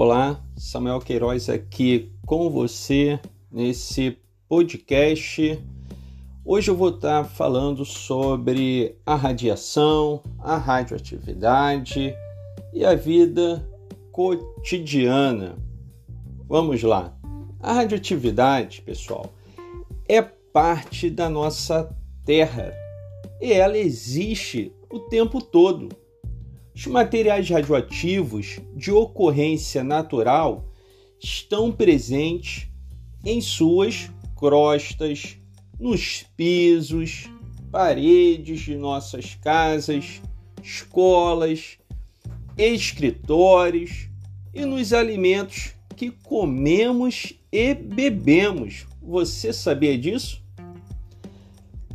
Olá, Samuel Queiroz aqui com você nesse podcast. Hoje eu vou estar falando sobre a radiação, a radioatividade e a vida cotidiana. Vamos lá. A radioatividade, pessoal, é parte da nossa Terra e ela existe o tempo todo. Os materiais radioativos de ocorrência natural estão presentes em suas crostas, nos pisos, paredes de nossas casas, escolas, escritórios e nos alimentos que comemos e bebemos. Você sabia disso?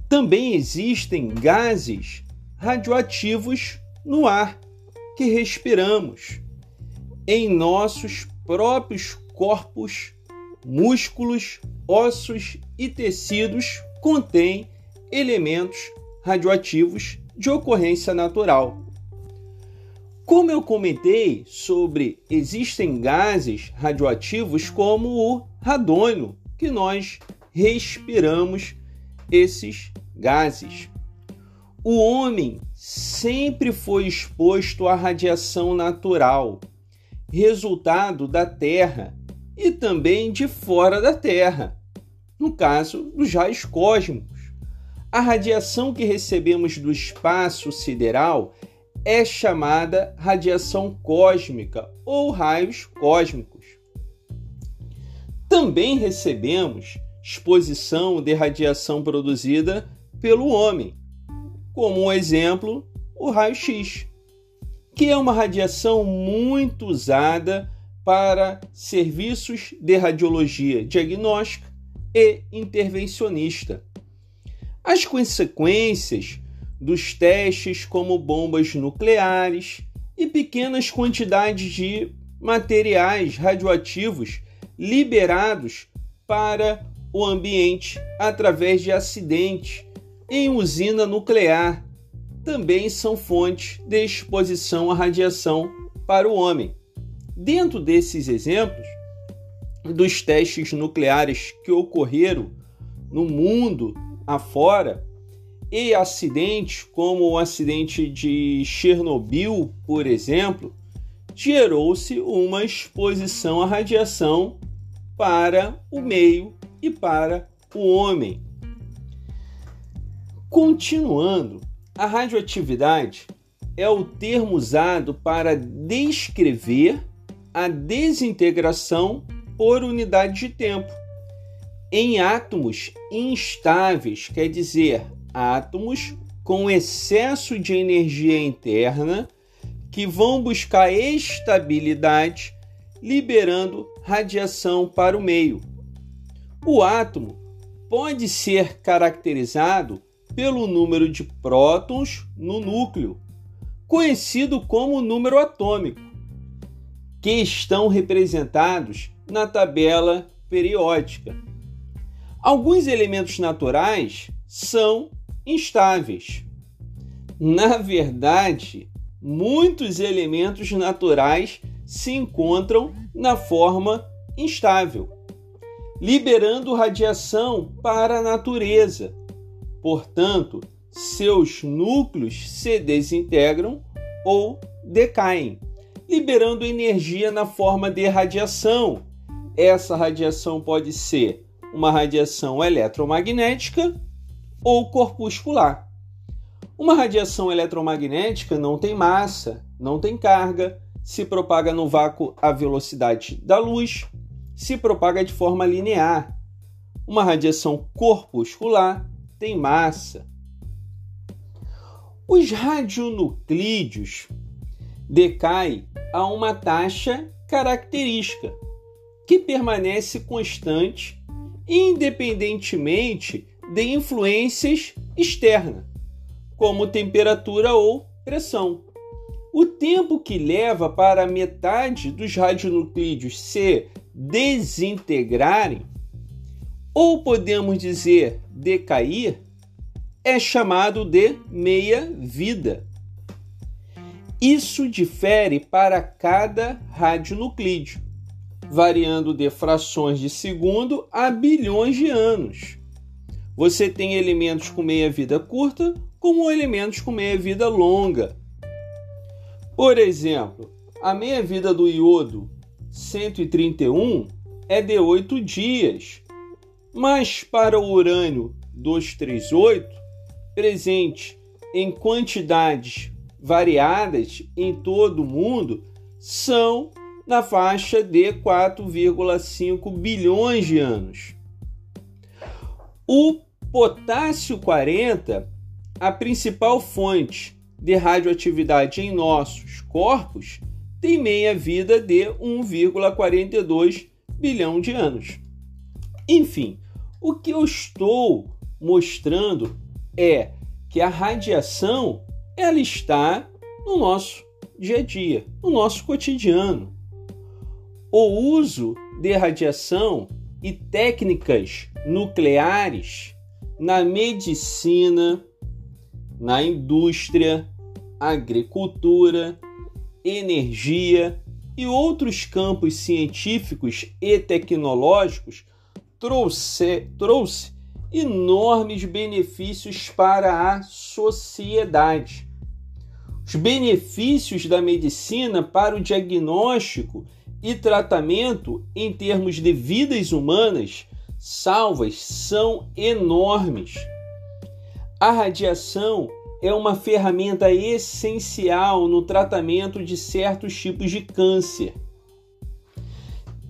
Também existem gases radioativos no ar que respiramos, em nossos próprios corpos, músculos, ossos e tecidos contêm elementos radioativos de ocorrência natural. Como eu comentei sobre existem gases radioativos como o radônio, que nós respiramos esses gases. O homem sempre foi exposto à radiação natural, resultado da Terra e também de fora da Terra, no caso dos raios cósmicos. A radiação que recebemos do espaço sideral é chamada radiação cósmica ou raios cósmicos. Também recebemos exposição de radiação produzida pelo homem, como um exemplo, o raio-x, que é uma radiação muito usada para serviços de radiologia diagnóstica e intervencionista. As consequências dos testes, como bombas nucleares e pequenas quantidades de materiais radioativos liberados para o ambiente através de acidentes em usina nuclear também são fontes de exposição à radiação para o homem. Dentro desses exemplos, dos testes nucleares que ocorreram no mundo afora e acidentes como o acidente de Chernobyl, por exemplo, gerou-se uma exposição à radiação para o meio e para o homem. Continuando, a radioatividade é o termo usado para descrever a desintegração por unidade de tempo em átomos instáveis, quer dizer, átomos com excesso de energia interna que vão buscar estabilidade, liberando radiação para o meio. O átomo pode ser caracterizado pelo número de prótons no núcleo, conhecido como número atômico, que estão representados na tabela periódica. Alguns elementos naturais são instáveis. Na verdade, muitos elementos naturais se encontram na forma instável, liberando radiação para a natureza Portanto, seus núcleos se desintegram ou decaem, liberando energia na forma de radiação. Essa radiação pode ser uma radiação eletromagnética ou corpuscular. Uma radiação eletromagnética não tem massa, não tem carga, se propaga no vácuo à velocidade da luz, se propaga de forma linear. Uma radiação corpuscular tem massa. Os radionuclídeos decaem a uma taxa característica que permanece constante independentemente de influências externas, como temperatura ou pressão. O tempo que leva para metade dos radionuclídeos se desintegrarem ou podemos dizer decair, é chamado de meia-vida. Isso difere para cada radionuclídeo, variando de frações de segundo a bilhões de anos. Você tem elementos com meia-vida curta, como elementos com meia-vida longa. Por exemplo, a meia-vida do iodo 131 é de 8 dias, mas para o urânio 238, presente em quantidades variadas em todo o mundo, são na faixa de 4,5 bilhões de anos. O potássio 40, a principal fonte de radioatividade em nossos corpos, tem meia-vida de 1,42 bilhão de anos. Enfim, o que eu estou mostrando é que a radiação ela está no nosso dia a dia, no nosso cotidiano. O uso de radiação e técnicas nucleares na medicina, na indústria, agricultura, energia e outros campos científicos e tecnológicos trouxe, trouxe enormes benefícios para a sociedade. Os benefícios da medicina para o diagnóstico e tratamento em termos de vidas humanas salvas são enormes. A radiação é uma ferramenta essencial no tratamento de certos tipos de câncer.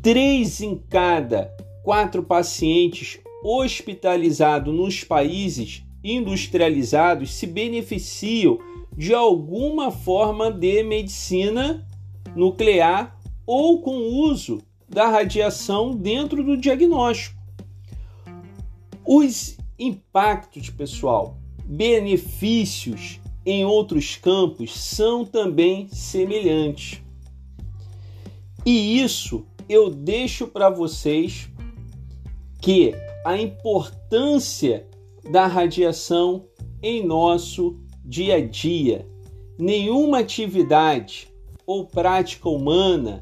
Três em cada quatro pacientes hospitalizados nos países industrializados se beneficiam de alguma forma de medicina nuclear ou com uso da radiação dentro do diagnóstico. Os impactos, pessoal, benefícios em outros campos são também semelhantes. E isso eu deixo para vocês que a importância da radiação em nosso dia a dia. Nenhuma atividade ou prática humana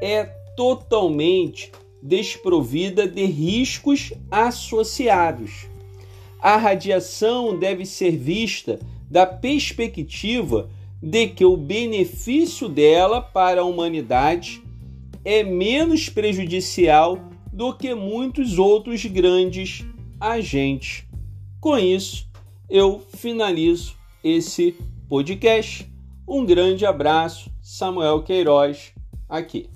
é totalmente desprovida de riscos associados a radiação deve ser vista da perspectiva de que o benefício dela para a humanidade é menos prejudicial do que muitos outros grandes agentes. Com isso, eu finalizo esse podcast. Um grande abraço, Samuel Queiroz, aqui.